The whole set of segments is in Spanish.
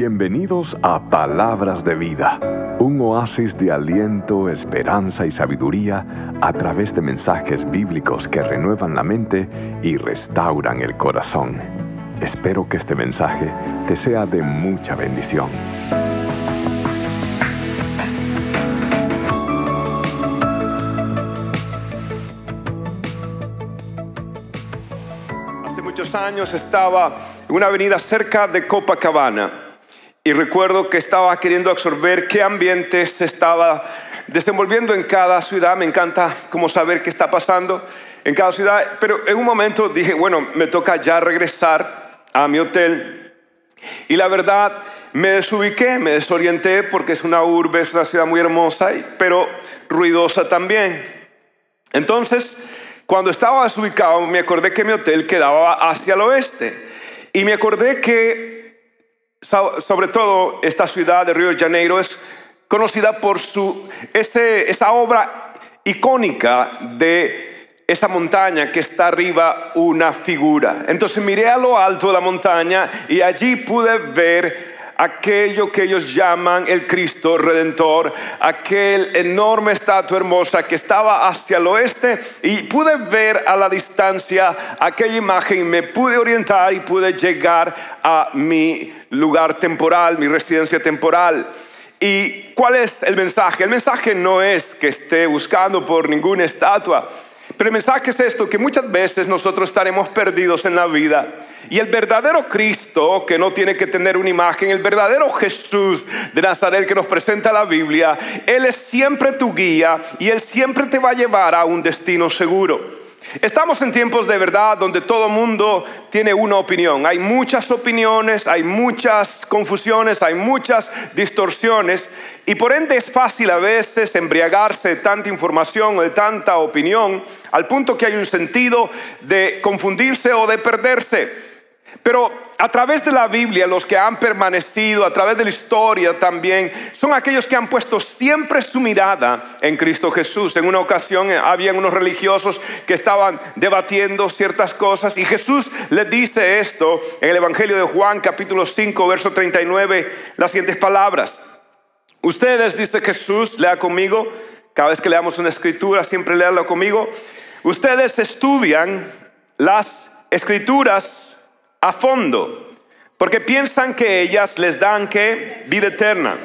Bienvenidos a Palabras de Vida, un oasis de aliento, esperanza y sabiduría a través de mensajes bíblicos que renuevan la mente y restauran el corazón. Espero que este mensaje te sea de mucha bendición. Hace muchos años estaba en una avenida cerca de Copacabana y recuerdo que estaba queriendo absorber qué ambiente se estaba desenvolviendo en cada ciudad. Me encanta como saber qué está pasando en cada ciudad. Pero en un momento dije, bueno, me toca ya regresar a mi hotel. Y la verdad, me desubiqué, me desorienté porque es una urbe, es una ciudad muy hermosa, pero ruidosa también. Entonces, cuando estaba desubicado, me acordé que mi hotel quedaba hacia el oeste. Y me acordé que sobre todo esta ciudad de Río de Janeiro es conocida por su, ese, esa obra icónica de esa montaña que está arriba una figura. Entonces miré a lo alto de la montaña y allí pude ver aquello que ellos llaman el Cristo Redentor, aquel enorme estatua hermosa que estaba hacia el oeste y pude ver a la distancia aquella imagen me pude orientar y pude llegar a mi lugar temporal, mi residencia temporal. ¿Y cuál es el mensaje? El mensaje no es que esté buscando por ninguna estatua. Pero el mensaje es esto, que muchas veces nosotros estaremos perdidos en la vida. Y el verdadero Cristo, que no tiene que tener una imagen, el verdadero Jesús de Nazaret que nos presenta la Biblia, Él es siempre tu guía y Él siempre te va a llevar a un destino seguro. Estamos en tiempos de verdad donde todo mundo tiene una opinión. Hay muchas opiniones, hay muchas confusiones, hay muchas distorsiones y por ende es fácil a veces embriagarse de tanta información o de tanta opinión al punto que hay un sentido de confundirse o de perderse. Pero a través de la Biblia, los que han permanecido, a través de la historia también, son aquellos que han puesto siempre su mirada en Cristo Jesús. En una ocasión eh, habían unos religiosos que estaban debatiendo ciertas cosas y Jesús les dice esto en el Evangelio de Juan capítulo 5, verso 39, las siguientes palabras. Ustedes, dice Jesús, lea conmigo, cada vez que leamos una escritura, siempre léalo conmigo. Ustedes estudian las escrituras a fondo, porque piensan que ellas les dan que vida eterna.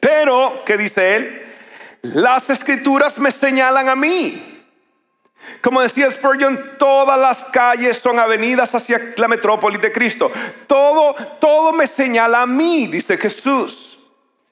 Pero, ¿qué dice él? Las escrituras me señalan a mí. Como decía Spurgeon, todas las calles son avenidas hacia la metrópoli de Cristo. Todo, todo me señala a mí, dice Jesús.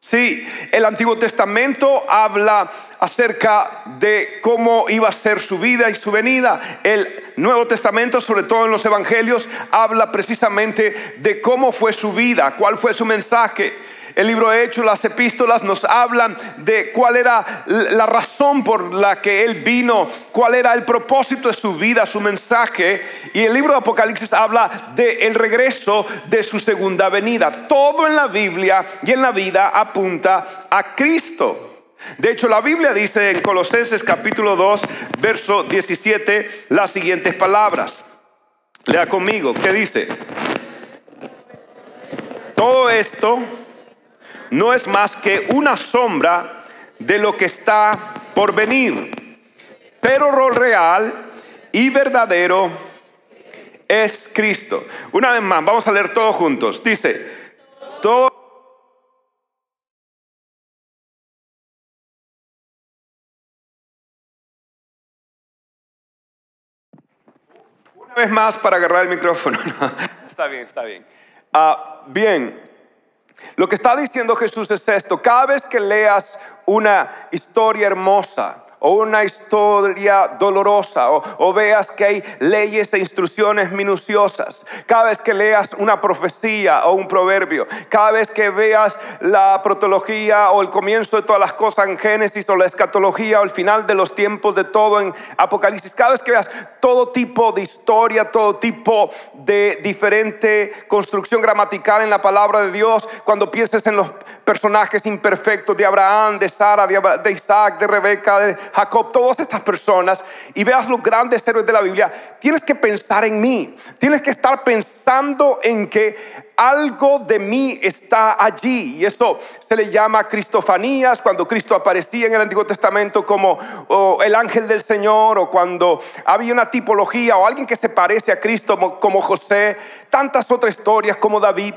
Sí, el Antiguo Testamento habla acerca de cómo iba a ser su vida y su venida. El Nuevo Testamento, sobre todo en los Evangelios, habla precisamente de cómo fue su vida, cuál fue su mensaje. El libro de Hechos, las epístolas nos hablan de cuál era la razón por la que Él vino, cuál era el propósito de su vida, su mensaje. Y el libro de Apocalipsis habla del el regreso de su segunda venida. Todo en la Biblia y en la vida apunta a Cristo. De hecho, la Biblia dice en Colosenses capítulo 2, verso 17, las siguientes palabras. Lea conmigo, ¿qué dice? Todo esto no es más que una sombra de lo que está por venir. Pero lo real y verdadero es Cristo. Una vez más, vamos a leer todos juntos. Dice, todo... Una vez más para agarrar el micrófono. está bien, está bien. Ah, bien, lo que está diciendo Jesús es esto, cada vez que leas una historia hermosa, o una historia dolorosa o, veas que hay leyes e instrucciones minuciosas, cada vez que leas una profecía o un proverbio, cada vez que veas la protología o el comienzo de todas las cosas en Génesis o la escatología o el final de los tiempos de todo en Apocalipsis, cada vez que veas todo tipo de historia, todo tipo de diferente construcción gramatical en la palabra de Dios, cuando pienses en los personajes imperfectos de Abraham, de Sara, de, Isaac, de Rebeca, de Jacob, todas estas personas, y veas los grandes héroes de la Biblia, tienes que pensar en mí. Tienes que estar pensando en que algo de mí está allí. Y eso se le llama cristofanías, cuando Cristo aparecía en el Antiguo Testamento como el ángel del Señor, o cuando había una tipología, o alguien que se parece a Cristo como José, tantas otras historias como David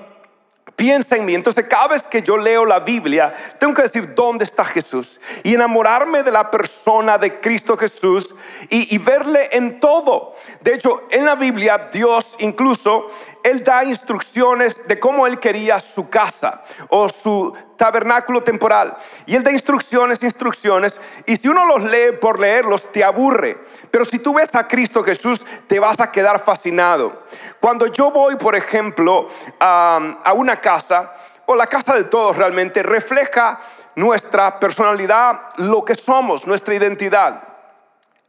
piensa en mí. Entonces cada vez que yo leo la Biblia, tengo que decir dónde está Jesús y enamorarme de la persona de Cristo Jesús y, verle en todo. De hecho, en la Biblia Dios incluso él da instrucciones de cómo él quería su casa o su tabernáculo temporal. Y él da instrucciones, instrucciones. Y si uno los lee por leerlos, te aburre. Pero si tú ves a Cristo Jesús, te vas a quedar fascinado. Cuando yo voy, por ejemplo, a, una casa, o la casa de todos realmente, refleja nuestra personalidad, lo que somos, nuestra identidad.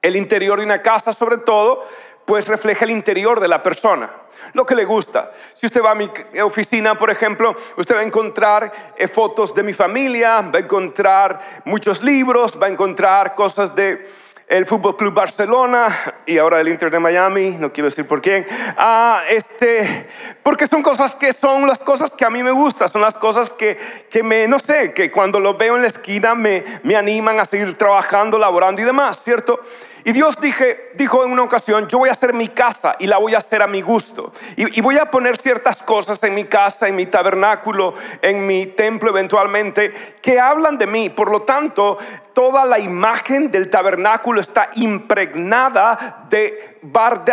El interior de una casa, sobre todo, pues refleja el interior de la persona, lo que le gusta. Si usted va a mi oficina, por ejemplo, usted va a encontrar eh, fotos de mi familia, va a encontrar muchos libros, va a encontrar cosas de el Fútbol Club Barcelona y ahora el Inter de Miami, no quiero decir por quién, ah, este, porque son cosas que son las cosas que a mí me gustan, son las cosas que, que me, no sé, que cuando lo veo en la esquina me, me animan a seguir trabajando, laborando y demás, ¿cierto? Y Dios dijo en una ocasión, yo voy a hacer mi casa y la voy a hacer a mi gusto. Y, voy a poner ciertas cosas en mi casa, en mi tabernáculo, en mi templo eventualmente, que hablan de mí. Por lo tanto, toda la imagen del tabernáculo está impregnada de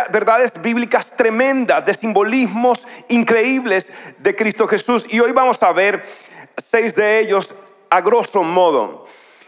verdades bíblicas tremendas, de simbolismos increíbles de Cristo Jesús. Y hoy vamos a ver seis de ellos a grosso modo.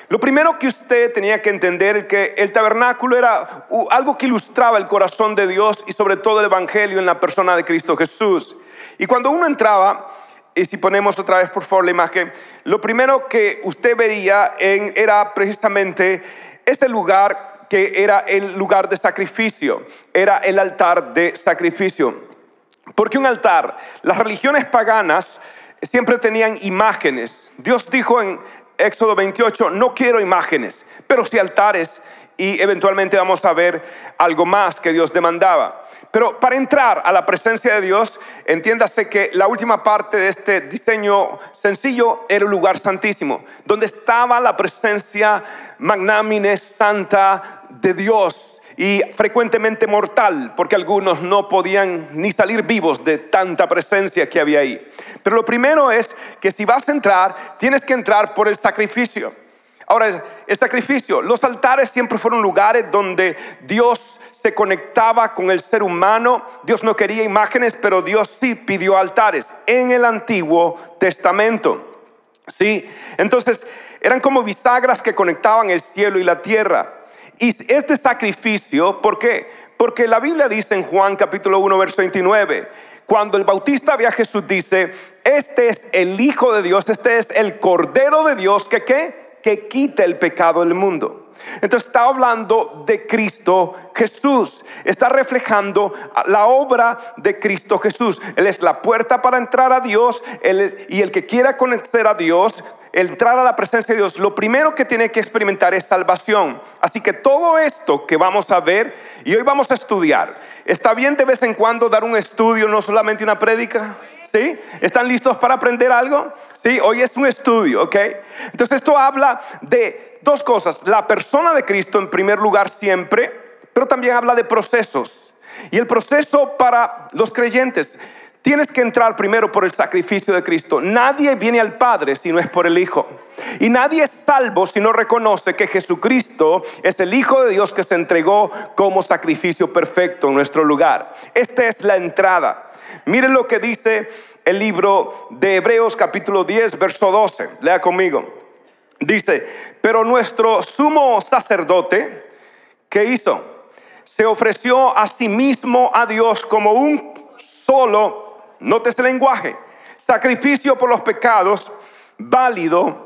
Lo primero que usted tenía que entender es que el tabernáculo era algo que ilustraba el corazón de Dios y sobre todo el Evangelio en la persona de Cristo Jesús. Y cuando uno entraba, y si ponemos otra vez por favor la imagen, lo primero que usted vería era precisamente ese lugar que era el lugar de sacrificio, era el altar de sacrificio. Porque un altar, las religiones paganas siempre tenían imágenes. Dios dijo en Éxodo 28, no quiero imágenes, pero sí altares y eventualmente vamos a ver algo más que Dios demandaba. Pero para entrar a la presencia de Dios, entiéndase que la última parte de este diseño sencillo era el lugar santísimo, donde estaba la presencia magnámine, santa de Dios y frecuentemente mortal, porque algunos no podían ni salir vivos de tanta presencia que había ahí. Pero lo primero es que si vas a entrar, tienes que entrar por el sacrificio. Ahora, el sacrificio, los altares siempre fueron lugares donde Dios se conectaba con el ser humano. Dios no quería imágenes, pero Dios sí pidió altares en el Antiguo Testamento. Sí, entonces eran como bisagras que conectaban el cielo y la tierra. Y este sacrificio, ¿por qué? Porque la Biblia dice en Juan capítulo 1, verso 29, cuando el bautista ve a Jesús dice, este es el Hijo de Dios, este es el Cordero de Dios que qué? Que quita el pecado del mundo. Entonces está hablando de Cristo Jesús, está reflejando la obra de Cristo Jesús. Él es la puerta para entrar a Dios y el que quiera conocer a Dios, entrar a la presencia de Dios, lo primero que tiene que experimentar es salvación. Así que todo esto que vamos a ver y hoy vamos a estudiar, ¿está bien de vez en cuando dar un estudio, no solamente una prédica? ¿Están listos para aprender algo? Sí, hoy es un estudio, ¿ok? Entonces esto habla de dos cosas. La persona de Cristo en primer lugar siempre, pero también habla de procesos. Y el proceso para los creyentes, tienes que entrar primero por el sacrificio de Cristo. Nadie viene al Padre si no es por el Hijo. Y nadie es salvo si no reconoce que Jesucristo es el Hijo de Dios que se entregó como sacrificio perfecto en nuestro lugar. Esta es la entrada. Miren lo que dice el libro de Hebreos capítulo 10, verso 12. Lea conmigo. Dice, pero nuestro sumo sacerdote, ¿qué hizo? Se ofreció a sí mismo a Dios como un solo, note ese lenguaje, sacrificio por los pecados, válido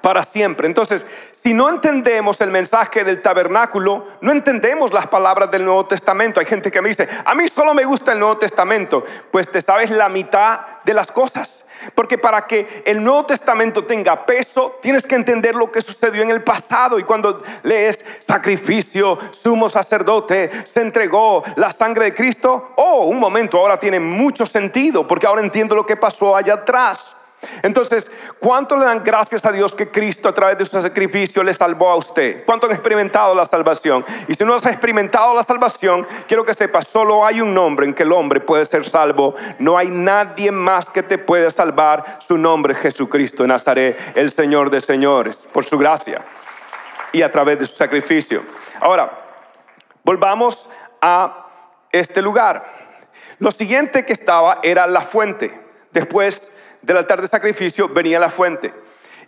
para siempre. Entonces, si no entendemos el mensaje del tabernáculo, no entendemos las palabras del Nuevo Testamento. Hay gente que me dice, a mí solo me gusta el Nuevo Testamento. Pues te sabes la mitad de las cosas. Porque para que el Nuevo Testamento tenga peso, tienes que entender lo que sucedió en el pasado. Y cuando lees sacrificio, sumo sacerdote, se entregó la sangre de Cristo, oh, un momento, ahora tiene mucho sentido, porque ahora entiendo lo que pasó allá atrás. Entonces, ¿cuánto le dan gracias a Dios que Cristo a través de su sacrificio le salvó a usted? ¿Cuánto han experimentado la salvación? Y si no has experimentado la salvación, quiero que sepas, solo hay un nombre en que el hombre puede ser salvo. No hay nadie más que te pueda salvar. Su nombre es Jesucristo de Nazaret, el Señor de señores, por su gracia y a través de su sacrificio. Ahora, volvamos a este lugar. Lo siguiente que estaba era la fuente. Después del altar de sacrificio venía la fuente.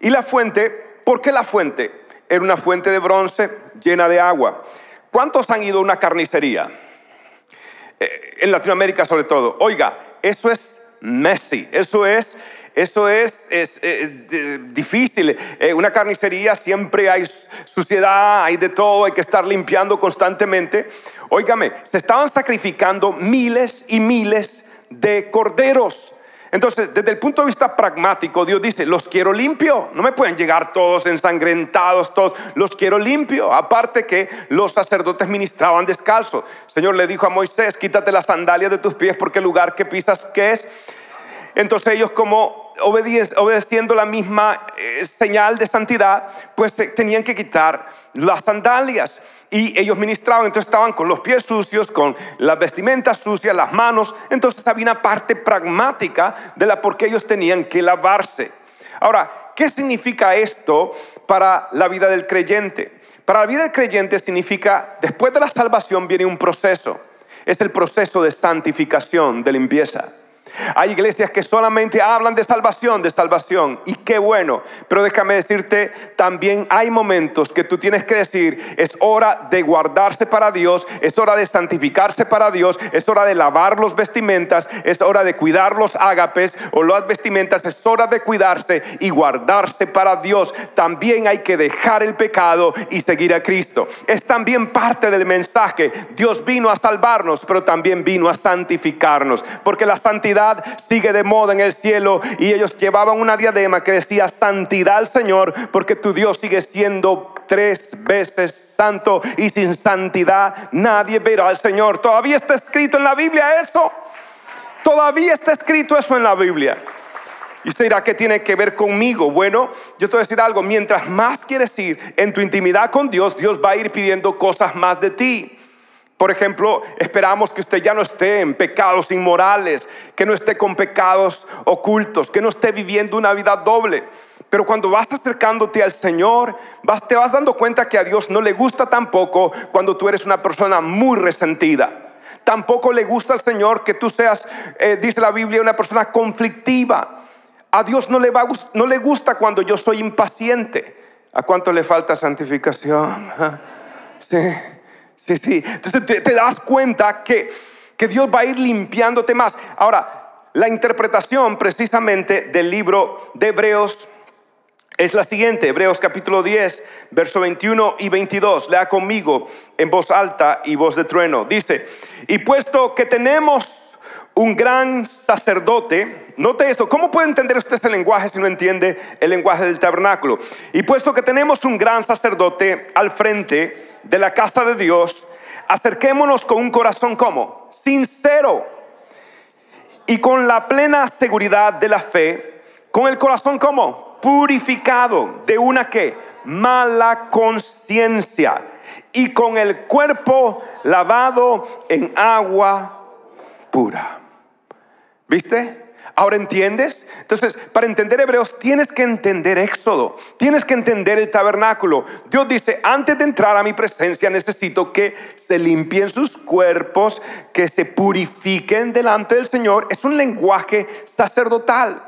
Y la fuente, ¿por qué la fuente? Era una fuente de bronce llena de agua. ¿Cuántos han ido a una carnicería? Eh, en Latinoamérica sobre todo. Oiga, eso es messy, eso es eso es, eh, difícil. En una carnicería siempre hay suciedad, hay de todo, hay que estar limpiando constantemente. Óigame, se estaban sacrificando miles y miles de corderos. Entonces, desde el punto de vista pragmático, Dios dice, los quiero limpio. No me pueden llegar todos ensangrentados, todos. Los quiero limpio. Aparte que los sacerdotes ministraban descalzo. El Señor le dijo a Moisés, quítate las sandalias de tus pies porque el lugar que pisas, ¿qué es? Entonces ellos como obedeciendo la misma eh, señal de santidad, pues tenían que quitar las sandalias. Y ellos ministraban, entonces estaban con los pies sucios, con las vestimentas sucias, las manos. Entonces había una parte pragmática de la por qué ellos tenían que lavarse. Ahora, ¿qué significa esto para la vida del creyente? Para la vida del creyente significa, después de la salvación viene un proceso. Es el proceso de santificación, de limpieza. Hay iglesias que solamente hablan de salvación, de salvación, y qué bueno. Pero déjame decirte, también hay momentos que tú tienes que decir, es hora de guardarse para Dios, es hora de santificarse para Dios, es hora de lavar los vestimentas, es hora de cuidar los ágapes o las vestimentas, es hora de cuidarse y guardarse para Dios. También hay que dejar el pecado y seguir a Cristo. Es también parte del mensaje. Dios vino a salvarnos, pero también vino a santificarnos, porque la santidad sigue de moda en el cielo y ellos llevaban una diadema que decía santidad al Señor porque tu Dios sigue siendo tres veces santo y sin santidad nadie verá al Señor. Todavía está escrito en la Biblia eso. Todavía está escrito eso en la Biblia. Y usted dirá, ¿qué tiene que ver conmigo? Bueno, yo te voy a decir algo, mientras más quieres ir en tu intimidad con Dios, Dios va a ir pidiendo cosas más de ti. Por ejemplo, esperamos que usted ya no esté en pecados inmorales, que no esté con pecados ocultos, que no esté viviendo una vida doble. Pero cuando vas acercándote al Señor, vas, te vas dando cuenta que a Dios no le gusta tampoco cuando tú eres una persona muy resentida. Tampoco le gusta al Señor que tú seas, eh, dice la Biblia, una persona conflictiva. A Dios no le, va, no le gusta cuando yo soy impaciente. ¿A cuánto le falta santificación? Sí. Sí, sí. Entonces te, das cuenta que, que Dios va a ir limpiándote más. Ahora, la interpretación precisamente del libro de Hebreos es la siguiente, Hebreos capítulo 10, verso 21 y 22. Lea conmigo en voz alta y voz de trueno. Dice, y puesto que tenemos un gran sacerdote, note eso, ¿cómo puede entender usted ese lenguaje si no entiende el lenguaje del tabernáculo? Y puesto que tenemos un gran sacerdote al frente, de la casa de Dios, acerquémonos con un corazón como sincero y con la plena seguridad de la fe, con el corazón como purificado de una que mala conciencia y con el cuerpo lavado en agua pura. ¿Viste? ¿Ahora entiendes? Entonces, para entender Hebreos tienes que entender Éxodo, tienes que entender el tabernáculo. Dios dice, antes de entrar a mi presencia necesito que se limpien sus cuerpos, que se purifiquen delante del Señor. Es un lenguaje sacerdotal.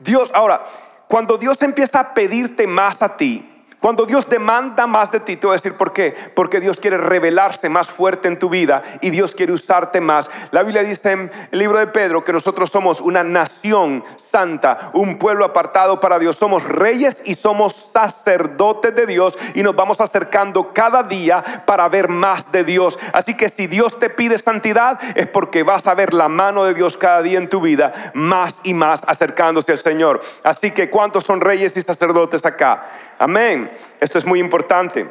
Dios, ahora, cuando Dios empieza a pedirte más a ti, Cuando Dios demanda más de ti, te voy a decir por qué. Porque Dios quiere revelarse más fuerte en tu vida y Dios quiere usarte más. La Biblia dice en el libro de Pedro que nosotros somos una nación santa, un pueblo apartado para Dios. Somos reyes y somos sacerdotes de Dios y nos vamos acercando cada día para ver más de Dios. Así que si Dios te pide santidad es porque vas a ver la mano de Dios cada día en tu vida, más y más acercándose al Señor. Así que ¿cuántos son reyes y sacerdotes acá? Amén. Esto es muy importante.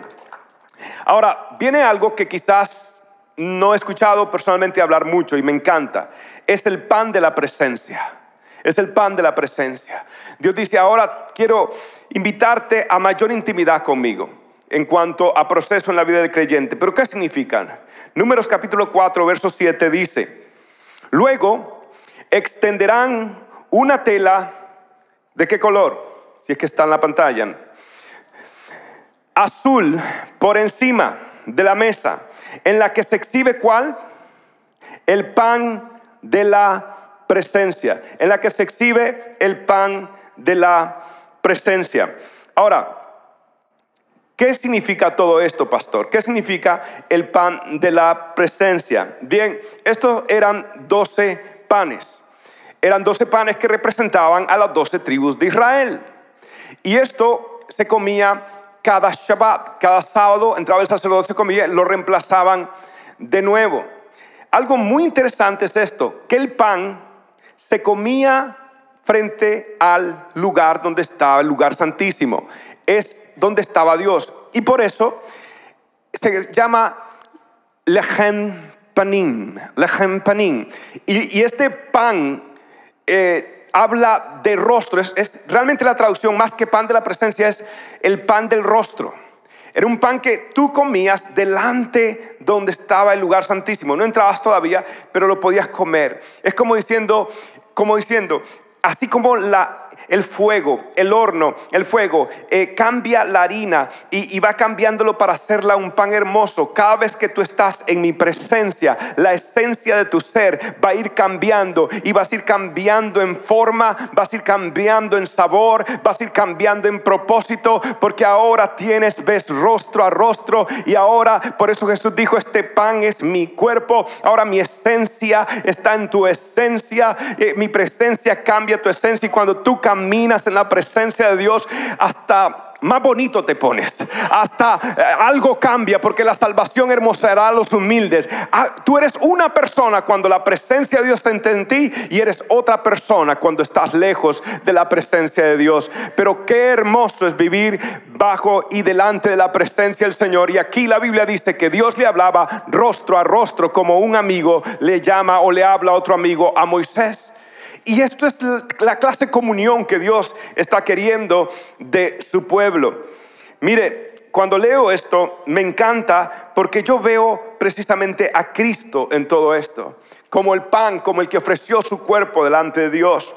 Ahora, viene algo que quizás no he escuchado personalmente hablar mucho y me encanta. Es el pan de la presencia. Es el pan de la presencia. Dios dice, ahora quiero invitarte a mayor intimidad conmigo en cuanto a proceso en la vida del creyente. Pero ¿qué significan? Números capítulo 4, verso 7 dice, luego extenderán una tela de qué color, si es que está en la pantalla, azul por encima de la mesa, en la que se exhibe cuál? El pan de la presencia, en la que se exhibe el pan de la presencia. Ahora, ¿qué significa todo esto, pastor? ¿Qué significa el pan de la presencia? Bien, estos eran doce panes. Eran doce panes que representaban a las doce tribus de Israel. Y esto se comía cada Shabbat, cada sábado entraba el sacerdote, se comía, lo reemplazaban de nuevo. Algo muy interesante es esto, que el pan se comía frente al lugar donde estaba el lugar santísimo. Es donde estaba Dios. Y por eso se llama lechem panim, panim. Y, este pan eh, habla de rostro, es, realmente la traducción más que pan de la presencia es el pan del rostro. Era un pan que tú comías delante donde estaba el lugar santísimo. No entrabas todavía, pero lo podías comer. Es como diciendo, como diciendo, así como la, el fuego, el horno, el fuego, eh, cambia la harina y, va cambiándolo para hacerla un pan hermoso. Cada vez que tú estás en mi presencia, la esencia de tu ser va a ir cambiando y vas a ir cambiando en forma, vas a ir cambiando en sabor, vas a ir cambiando en propósito, porque ahora tienes, ves rostro a rostro y ahora, por eso Jesús dijo, este pan es mi cuerpo, ahora mi esencia está en tu esencia, eh, mi presencia cambia tu esencia y cuando tú caminas en la presencia de Dios, hasta más bonito te pones. Hasta eh, algo cambia porque la salvación hermosará a los humildes. Ah, tú eres una persona cuando la presencia de Dios está en ti y eres otra persona cuando estás lejos de la presencia de Dios. Pero qué hermoso es vivir bajo y delante de la presencia del Señor. Y aquí la Biblia dice que Dios le hablaba rostro a rostro como un amigo le llama o le habla a otro amigo a Moisés. Y esto es la clase de comunión que Dios está queriendo de su pueblo. Mire, cuando leo esto me encanta porque yo veo precisamente a Cristo en todo esto, como el pan, como el que ofreció su cuerpo delante de Dios.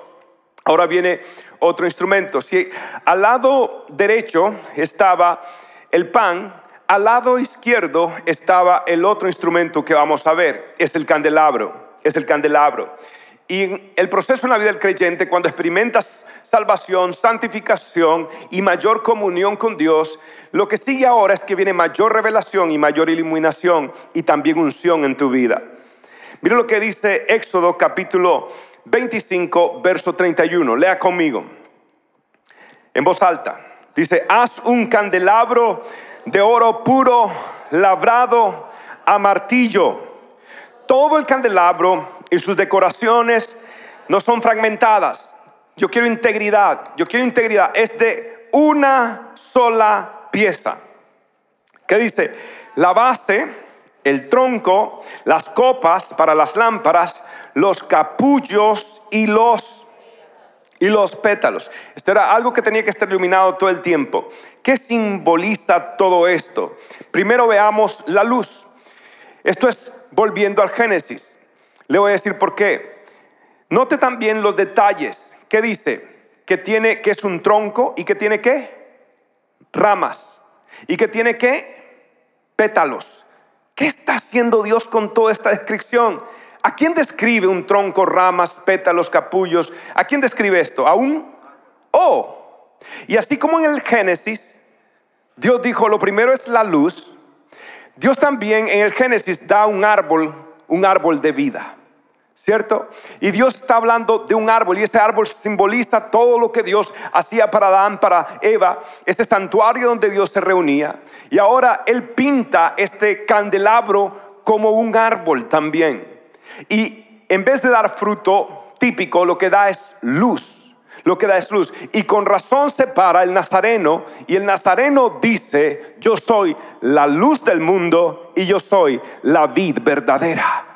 Ahora viene otro instrumento. Si al lado derecho estaba el pan, al lado izquierdo estaba el otro instrumento que vamos a ver, es el candelabro, es el candelabro. Y el proceso en la vida del creyente, cuando experimentas salvación, santificación y mayor comunión con Dios, lo que sigue ahora es que viene mayor revelación y mayor iluminación y también unción en tu vida. Mira lo que dice Éxodo capítulo 25, verso 31. Lea conmigo. En voz alta. Dice, haz un candelabro de oro puro, labrado a martillo. Todo el candelabro y sus decoraciones no son fragmentadas. Yo quiero integridad, yo quiero integridad. Es de una sola pieza. ¿Qué dice? La base, el tronco, las copas para las lámparas, los capullos y los y los pétalos. Esto era algo que tenía que estar iluminado todo el tiempo. ¿Qué simboliza todo esto? Primero veamos la luz. Esto es volviendo al Génesis. Le voy a decir por qué. Note también los detalles. ¿Qué dice? Que tiene que es un tronco y que tiene qué? Ramas. Y que tiene qué? Pétalos. ¿Qué está haciendo Dios con toda esta descripción? ¿A quién describe un tronco, ramas, pétalos, capullos? ¿A quién describe esto? ¿A un O? Y así como en el Génesis, Dios dijo, lo primero es la luz. Dios también en el Génesis da un árbol, un árbol de vida. ¿Cierto? Y Dios está hablando de un árbol y ese árbol simboliza todo lo que Dios hacía para Adán, para Eva, ese santuario donde Dios se reunía. Y ahora Él pinta este candelabro como un árbol también. Y en vez de dar fruto típico, lo que da es luz lo que da es luz. Y con razón se para el nazareno y el nazareno dice, yo soy la luz del mundo y yo soy la vid verdadera.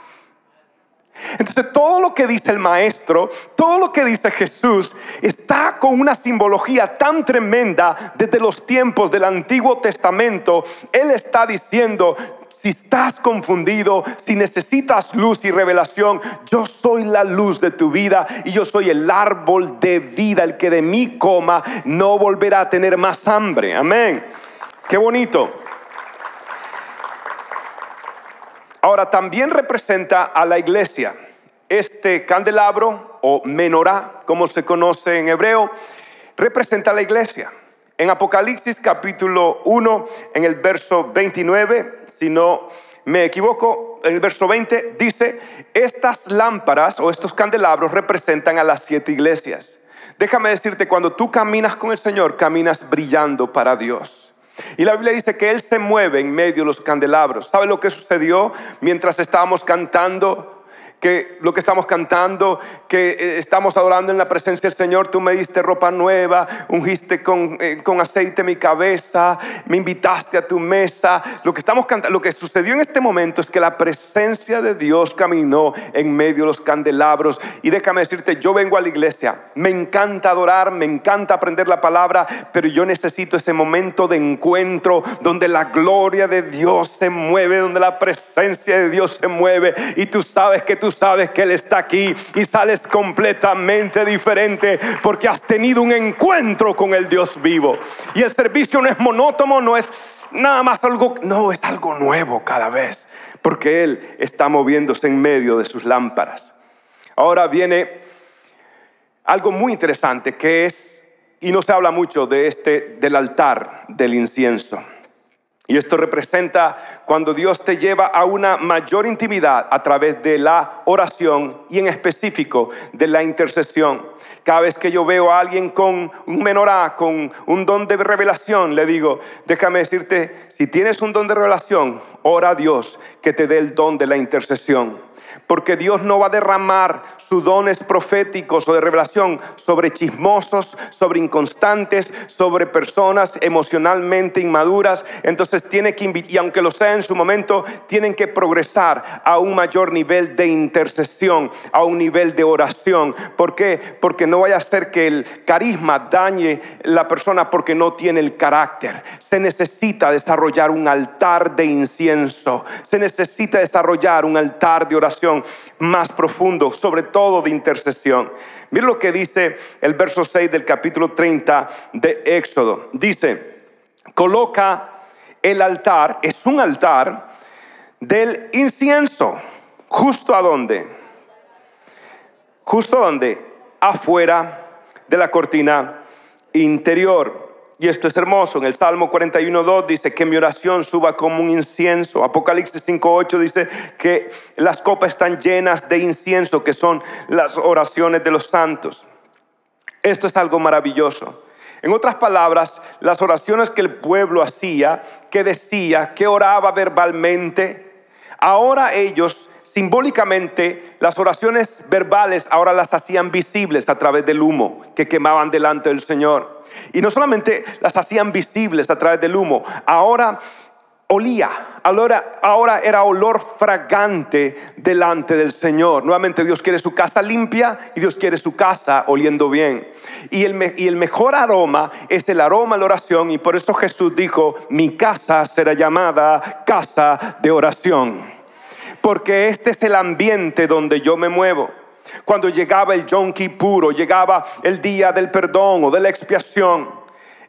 Entonces todo lo que dice el maestro, todo lo que dice Jesús, está con una simbología tan tremenda desde los tiempos del Antiguo Testamento. Él está diciendo, si estás confundido, si necesitas luz y revelación, yo soy la luz de tu vida y yo soy el árbol de vida. El que de mí coma no volverá a tener más hambre. Amén. Qué bonito. Ahora también representa a la iglesia. Este candelabro o menorá, como se conoce en hebreo, representa a la iglesia. En Apocalipsis capítulo 1, en el verso 29, si no me equivoco, en el verso 20 dice, estas lámparas o estos candelabros representan a las siete iglesias. Déjame decirte, cuando tú caminas con el Señor, caminas brillando para Dios. Y la Biblia dice que Él se mueve en medio de los candelabros. ¿Sabe lo que sucedió mientras estábamos cantando? Que lo que estamos cantando, que eh, estamos adorando en la presencia del Señor, tú me diste ropa nueva, ungiste con, eh, con, aceite mi cabeza, me invitaste a tu mesa. Lo que estamos cantando, lo que sucedió en este momento es que la presencia de Dios caminó en medio de los candelabros. Y déjame decirte, yo vengo a la iglesia, me encanta adorar, me encanta aprender la palabra, pero yo necesito ese momento de encuentro donde la gloria de Dios se mueve, donde la presencia de Dios se mueve. Y tú sabes que tú sabes que Él está aquí y sales completamente diferente porque has tenido un encuentro con el Dios vivo. Y el servicio no es monótono, no es nada más algo, no, es algo nuevo cada vez, porque Él está moviéndose en medio de sus lámparas. Ahora viene algo muy interesante que es, y no se habla mucho de este, del altar del incienso. Y esto representa cuando Dios te lleva a una mayor intimidad a través de la oración y en específico de la intercesión. Cada vez que yo veo a alguien con un menorá, con un don de revelación, le digo, déjame decirte, si tienes un don de revelación, ora a Dios que te dé el don de la intercesión porque Dios no va a derramar sus dones proféticos o de revelación sobre chismosos, sobre inconstantes, sobre personas emocionalmente inmaduras. Entonces tiene que, y aunque lo sea en su momento, tienen que progresar a un mayor nivel de intercesión, a un nivel de oración. ¿Por qué? Porque no vaya a ser que el carisma dañe la persona porque no tiene el carácter. Se necesita desarrollar un altar de incienso, se necesita desarrollar un altar de oración más profundo, sobre todo de intercesión. Mira lo que dice el verso 6 del capítulo 30 de Éxodo. Dice, coloca el altar, es un altar del incienso, justo a donde, justo a donde, afuera de la cortina interior. Y esto es hermoso. En el Salmo 41.2 dice que mi oración suba como un incienso. Apocalipsis 5.8 dice que las copas están llenas de incienso, que son las oraciones de los santos. Esto es algo maravilloso. En otras palabras, las oraciones que el pueblo hacía, que decía, que oraba verbalmente, ahora ellos simbólicamente las oraciones verbales ahora las hacían visibles a través del humo que quemaban delante del Señor. Y no solamente las hacían visibles a través del humo, ahora olía, ahora, era olor fragante delante del Señor. Nuevamente Dios quiere su casa limpia y Dios quiere su casa oliendo bien. Y el, y el mejor aroma es el aroma de la oración y por eso Jesús dijo, mi casa será llamada casa de oración porque este es el ambiente donde yo me muevo. Cuando llegaba el Yom Kippur llegaba el día del perdón o de la expiación,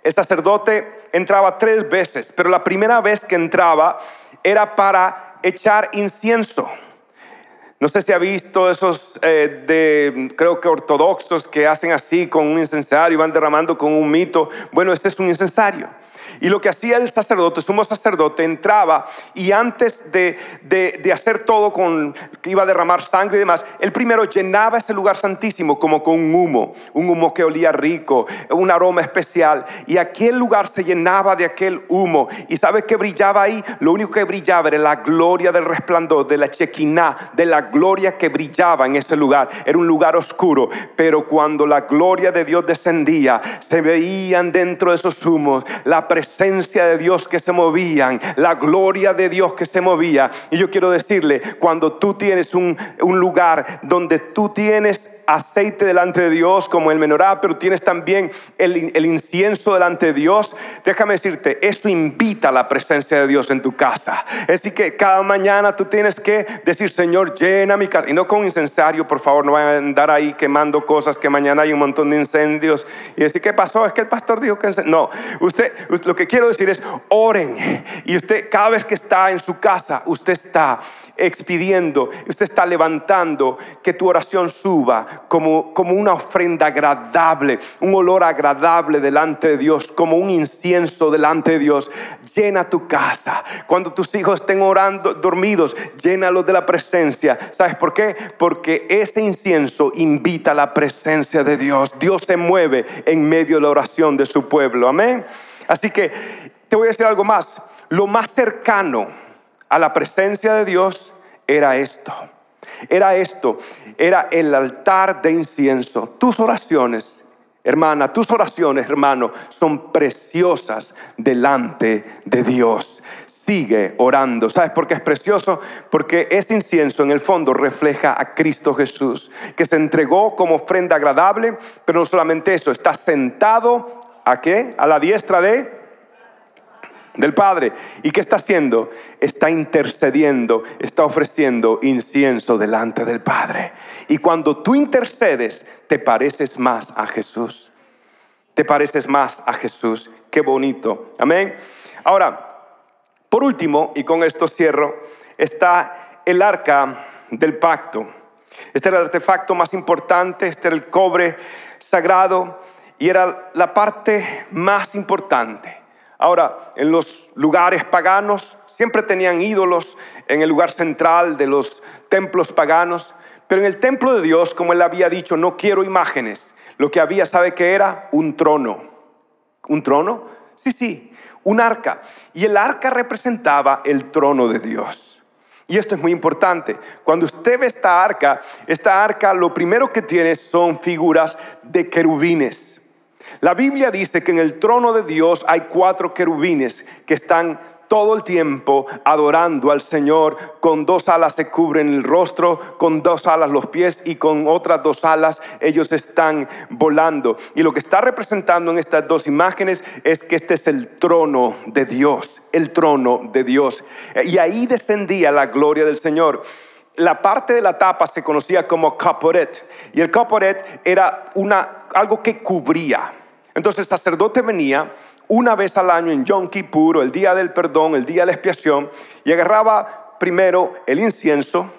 el sacerdote entraba tres veces, pero la primera vez que entraba era para echar incienso. No sé si ha visto esos eh, de, creo que ortodoxos que hacen así con un incensario, van derramando con un mito. Bueno, este es un incensario. Y lo que hacía el sacerdote, sumo sacerdote, entraba y antes de, de, hacer todo con que iba a derramar sangre y demás, él primero llenaba ese lugar santísimo como con un humo, un humo que olía rico, un aroma especial. Y aquel lugar se llenaba de aquel humo. ¿Y sabe qué brillaba ahí? Lo único que brillaba era la gloria del resplandor, de la chequiná, de la gloria que brillaba en ese lugar. Era un lugar oscuro, pero cuando la gloria de Dios descendía, se veían dentro de esos humos la presencia de Dios que se movían, la gloria de Dios que se movía. Y yo quiero decirle, cuando tú tienes un, un lugar donde tú tienes aceite delante de Dios como el menorá, pero tienes también el, incienso delante de Dios, déjame decirte, eso invita a la presencia de Dios en tu casa. Decir, que cada mañana tú tienes que decir, Señor, llena mi casa. Y no con incensario, por favor, no vayan a andar ahí quemando cosas que mañana hay un montón de incendios. Y decir, ¿qué pasó? Es que el pastor dijo que... No, usted, lo que quiero decir es, oren. Y usted, cada vez que está en su casa, usted está expidiendo, usted está levantando, que tu oración suba como, como una ofrenda agradable, un olor agradable delante de Dios, como un incienso delante de Dios. Llena tu casa. Cuando tus hijos estén orando, dormidos, llénalos de la presencia. ¿Sabes por qué? Porque ese incienso invita a la presencia de Dios. Dios se mueve en medio de la oración de su pueblo. Amén. Así que te voy a decir algo más. Lo más cercano a la presencia de Dios era esto. Era esto, era el altar de incienso. Tus oraciones, hermana, tus oraciones, hermano, son preciosas delante de Dios. Sigue orando. ¿Sabes por qué es precioso? Porque ese incienso en el fondo refleja a Cristo Jesús, que se entregó como ofrenda agradable, pero no solamente eso, está sentado a qué? A la diestra de del Padre. ¿Y qué está haciendo? Está intercediendo, está ofreciendo incienso delante del Padre. Y cuando tú intercedes, te pareces más a Jesús. Te pareces más a Jesús. Qué bonito. Amén. Ahora, por último, y con esto cierro, está el arca del pacto. Este era el artefacto más importante, este era el cobre sagrado y era la parte más importante. Ahora, en los lugares paganos siempre tenían ídolos en el lugar central de los templos paganos, pero en el templo de Dios, como él había dicho, no quiero imágenes. Lo que había, ¿sabe qué era? Un trono. ¿Un trono? Sí, sí, un arca. Y el arca representaba el trono de Dios. Y esto es muy importante. Cuando usted ve esta arca, esta arca lo primero que tiene son figuras de querubines. La Biblia dice que en el trono de Dios hay cuatro querubines que están todo el tiempo adorando al Señor. Con dos alas se cubren el rostro, con dos alas los pies y con otras dos alas ellos están volando. Y lo que está representando en estas dos imágenes es que este es el trono de Dios, el trono de Dios. Y ahí descendía la gloria del Señor la parte de la tapa se conocía como caporet y el caporet era una, algo que cubría. Entonces el sacerdote venía una vez al año en Yom Kippur, el día del perdón, el día de la expiación, y agarraba primero el incienso,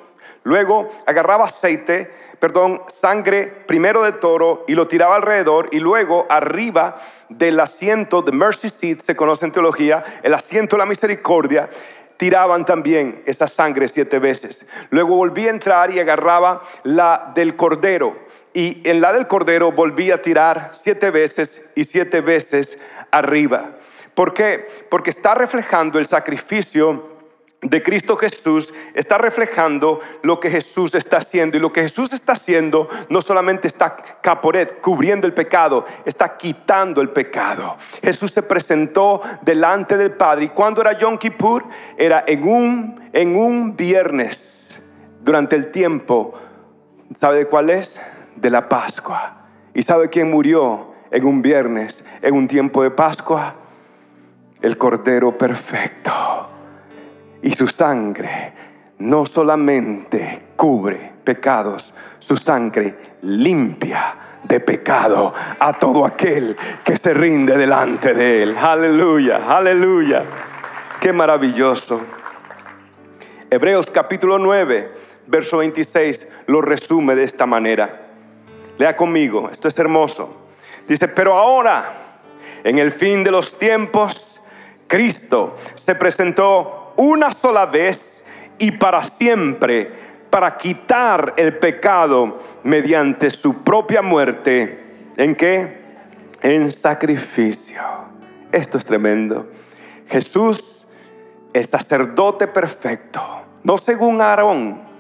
luego agarraba aceite, perdón, sangre primero de toro y lo tiraba alrededor y luego arriba del asiento de mercy seat, se conoce en teología, el asiento de la misericordia, tiraban también esa sangre siete veces. Luego volvía a entrar y agarraba la del cordero y en la del cordero volví a tirar siete veces y siete veces arriba. ¿Por qué? Porque está reflejando el sacrificio de Cristo Jesús está reflejando lo que Jesús está haciendo. Y lo que Jesús está haciendo no solamente está caporet, cubriendo el pecado, está quitando el pecado. Jesús se presentó delante del Padre. ¿Y cuando era Yom Kippur? Era en un, en un viernes, durante el tiempo, ¿sabe de cuál es? De la Pascua. ¿Y sabe quién murió en un viernes, en un tiempo de Pascua? El Cordero Perfecto. Y su sangre no solamente cubre pecados, su sangre limpia de pecado a todo aquel que se rinde delante de él. Aleluya, aleluya. Qué maravilloso. Hebreos capítulo 9, verso 26 lo resume de esta manera. Lea conmigo, esto es hermoso. Dice, pero ahora, en el fin de los tiempos, Cristo se presentó una sola vez y para siempre para quitar el pecado mediante su propia muerte. ¿En qué? En sacrificio. Esto es tremendo. Jesús, el sacerdote perfecto, no según Aarón,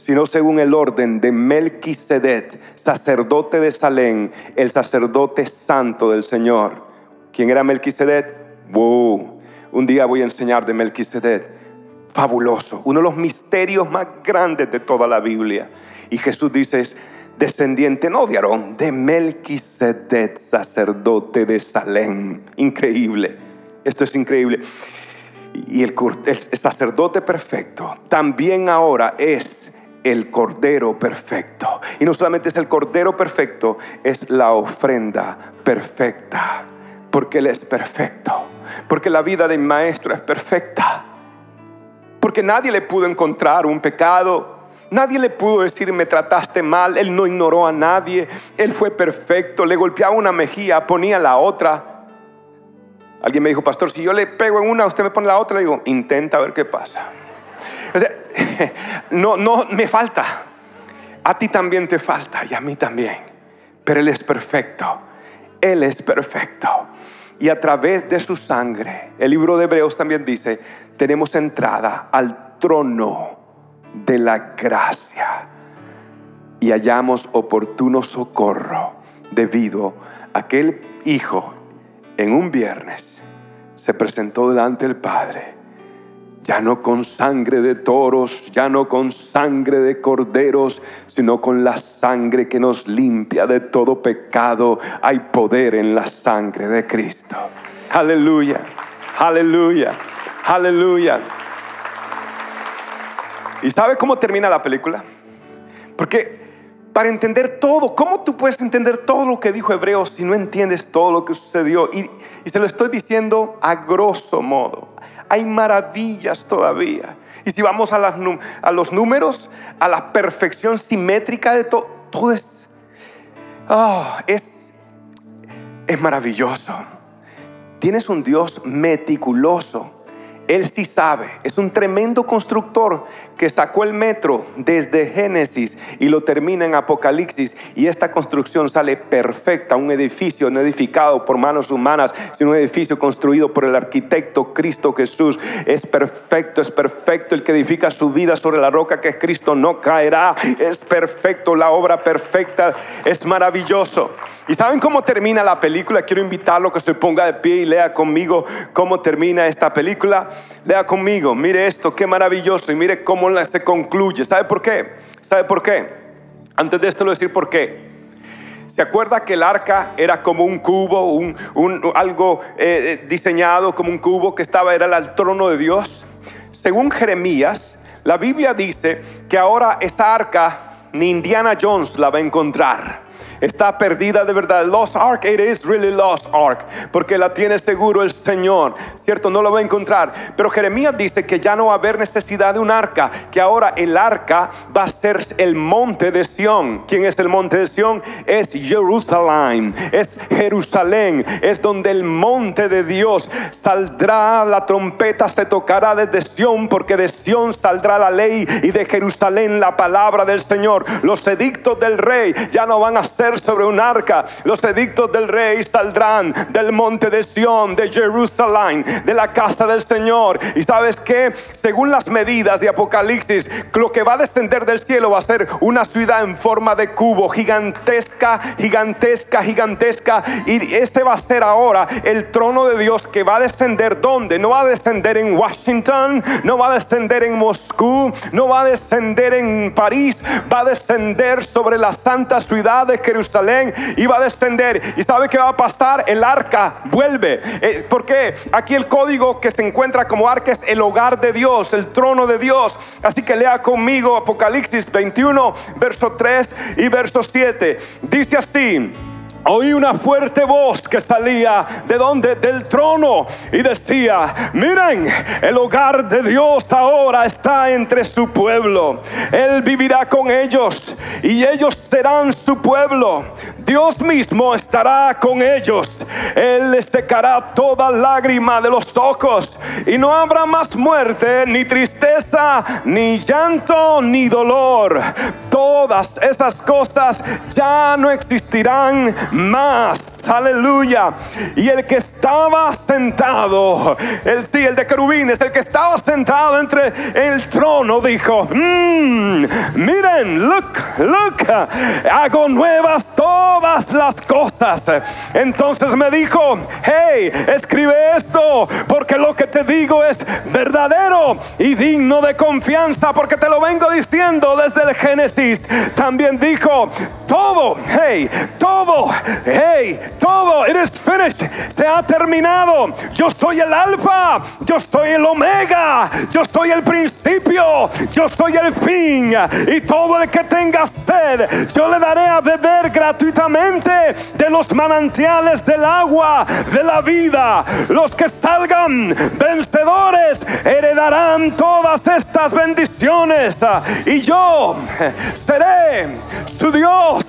sino según el orden de Melquisedec, sacerdote de Salem, el sacerdote santo del Señor. ¿Quién era Melquisedec? Wow. Un día voy a enseñar de Melquisedec. Fabuloso, uno de los misterios más grandes de toda la Biblia. Y Jesús dice, es descendiente no de Aarón, de Melquisedec, sacerdote de Salem. Increíble. Esto es increíble. Y el, sacerdote perfecto también ahora es el cordero perfecto. Y no solamente es el cordero perfecto, es la ofrenda perfecta. Porque Él es perfecto. Porque la vida del maestro es perfecta. Porque nadie le pudo encontrar un pecado. Nadie le pudo decir me trataste mal. Él no ignoró a nadie. Él fue perfecto. Le golpeaba una mejilla, ponía la otra. Alguien me dijo, pastor, si yo le pego en una, usted me pone la otra, le digo, intenta ver qué pasa. No, no, me falta. A ti también te falta y a mí también. Pero Él es perfecto. Él es perfecto. Y a través de su sangre, el libro de Hebreos también dice, tenemos entrada al trono de la gracia y hallamos oportuno socorro debido a que el Hijo en un viernes se presentó delante del Padre, ya no con sangre de toros, ya no con sangre de corderos, sino con la sangre que nos limpia de todo pecado. Hay poder en la sangre de Cristo. Aleluya, aleluya, aleluya. ¿Y sabe cómo termina la película? Porque para entender todo. ¿Cómo tú puedes entender todo lo que dijo Hebreos si no entiendes todo lo que sucedió? Y, se lo estoy diciendo a grosso modo. Hay maravillas todavía. Y si vamos a, los números, a la perfección simétrica de todo, todo oh, es, es maravilloso. Tienes un Dios meticuloso él sí sabe. Es un tremendo constructor que sacó el metro desde Génesis y lo termina en Apocalipsis. Y esta construcción sale perfecta. Un edificio no edificado por manos humanas, sino un edificio construido por el arquitecto Cristo Jesús. Es perfecto, es perfecto. El que edifica su vida sobre la roca que es Cristo no caerá. Es perfecto. La obra perfecta es maravilloso. ¿Y saben cómo termina la película? Quiero invitarlo a que se ponga de pie y lea conmigo cómo termina esta película. Lea conmigo, mire esto, qué maravilloso y mire cómo se concluye. ¿Sabe por qué? ¿Sabe por qué? Antes de esto lo decir por qué. ¿Se acuerda que el arca era como un cubo, un, algo eh, eh, diseñado como un cubo que estaba, era el trono de Dios? Según Jeremías, la Biblia dice que ahora esa arca ni Indiana Jones la va a encontrar está perdida de verdad. Lost Ark, it is really lost Ark, porque la tiene seguro el Señor, ¿cierto? No lo va a encontrar. Pero Jeremías dice que ya no va a haber necesidad de un arca, que ahora el arca va a ser el monte de Sión. ¿Quién es el monte de Sión? Es Jerusalén, es Jerusalén, es donde el monte de Dios saldrá, la trompeta se tocará desde Sión, porque de Sión saldrá la ley y de Jerusalén la palabra del Señor. Los edictos del rey ya no van a ser sobre un arca. Los edictos del rey saldrán del monte de Sión, de Jerusalén, de la casa del Señor. Y sabes que, según las medidas de Apocalipsis, lo que va a descender del cielo va a ser una ciudad en forma de cubo, gigantesca, gigantesca, gigantesca. Y este va a ser ahora el trono de Dios que va a descender donde? No va a descender en Washington, no va a descender en Moscú, no va a descender en París, va a descender sobre la santa ciudad de Jerusalén iba a descender. ¿Y sabe qué va a pasar? El arca vuelve. Eh, porque aquí el código que se encuentra como arca es el hogar de Dios, el trono de Dios. Así que lea conmigo Apocalipsis 21, verso 3 y verso 7. Dice así. Oí una fuerte voz que salía de donde del trono y decía, miren, el hogar de Dios ahora está entre su pueblo. Él vivirá con ellos y ellos serán su pueblo. Dios mismo estará con ellos. Él le secará toda lágrima de los ojos y no habrá más muerte, ni tristeza, ni llanto, ni dolor. Todas esas cosas ya no existirán más. Aleluya. Y el que estaba sentado, el sí, el de querubines, el que estaba sentado entre el trono, dijo: mm, Miren, look, look, hago nuevas todas las cosas. Entonces me dijo: Hey, escribe esto, porque lo que te digo es verdadero y digno de confianza, porque te lo vengo diciendo desde el Génesis. También dijo: Todo, hey, todo, hey, todo, it is finished, se ha terminado. Yo soy el alfa, yo soy el omega, yo soy el principio, yo soy el fin. Y todo el que tenga sed, yo le daré a beber gratuitamente de los manantiales del agua de la vida. Los que salgan vencedores heredarán todas estas bendiciones. Y yo seré su Dios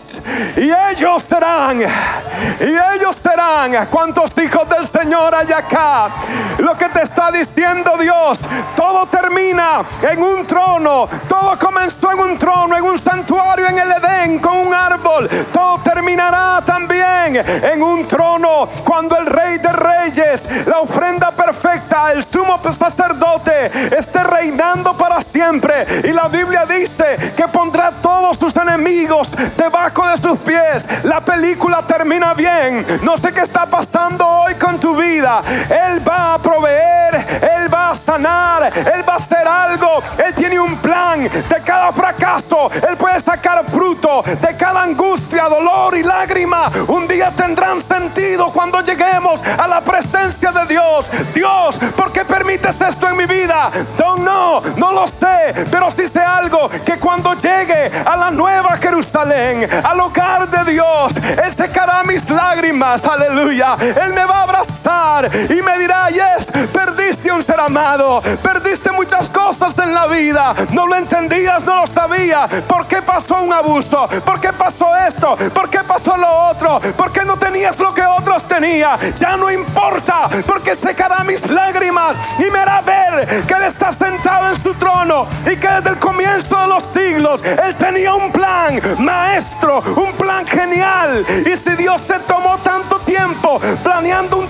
y ellos serán, y ellos serán. ¿Cuántos hijos del Señor hay acá? Lo que te está diciendo Dios, todo termina en un trono, todo comenzó en un trono, en un santuario en el Edén con un árbol, todo terminará también en un trono cuando el Rey de Reyes, la ofrenda perfecta, el sumo sacerdote esté reinando para siempre. Y la Biblia dice que pondrá todos sus enemigos debajo de sus pies. La película termina bien. No sé qué está pasando hoy con tu vida. Él va a proveer, Él va a sanar, Él va a hacer algo. Él tiene un plan de cada fracaso. Él puede sacar fruto de cada angustia, dolor y lágrima. Un día tendrán sentido cuando lleguemos a la presencia de Dios. Dios, ¿por qué permites esto en mi vida? Don't know, no lo sé, pero sí sé algo que cuando llegue a la nueva Jerusalén, al hogar de Dios, Él secará mis lágrimas, aleluya. Él me va a abrazar y me dirá, yes, perdiste un ser amado, perdiste muchas cosas en la vida, no lo entendías, no lo sabías. ¿Por qué pasó un abuso? ¿Por qué pasó esto? ¿Por qué pasó lo otro? ¿Por qué no tenías lo que otros tenían? Ya no importa, porque secará mis lágrimas y me hará ver que Él está sentado en trono y que desde el comienzo de los siglos Él tenía un plan maestro, un plan genial. Y si Dios se tomó tanto tiempo planeando un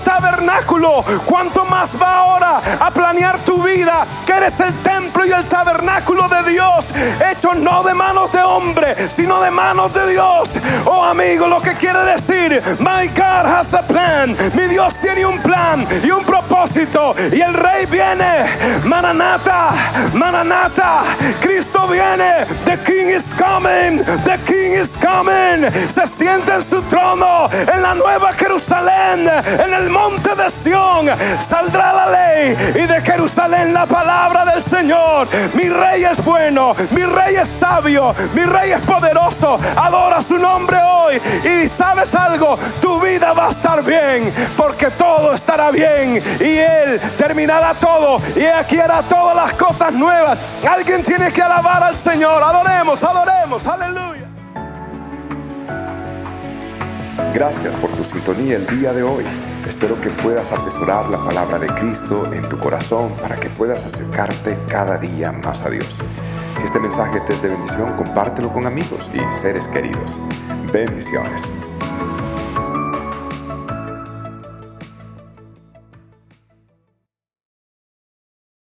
¿cuánto más va ahora a planear tu vida? Que eres el templo y el tabernáculo de Dios, hecho no de manos de hombre, sino de manos de Dios. Oh amigo, lo que quiere decir, my God has a plan. Mi Dios tiene un plan y un propósito. Y el rey viene. Mananata, Mananata. Cristo viene. The King is The King is coming. Se siente en su trono en la nueva Jerusalén, en el monte de Sión. Saldrá la ley y de Jerusalén la palabra del Señor. Mi rey es bueno, mi rey es sabio, mi rey es poderoso. Adora su nombre hoy. Y sabes algo, tu vida va a estar bien, porque todo estará bien. Y Él terminará todo. Y aquí hará todas las cosas nuevas. Alguien tiene que alabar al Señor. Adoremos, adoremos. Aleluya. Gracias por tu sintonía el día de hoy. Espero que puedas atesorar la palabra de Cristo en tu corazón para que puedas acercarte cada día más a Dios. Si este mensaje te es de bendición, compártelo con amigos y seres queridos. Bendiciones.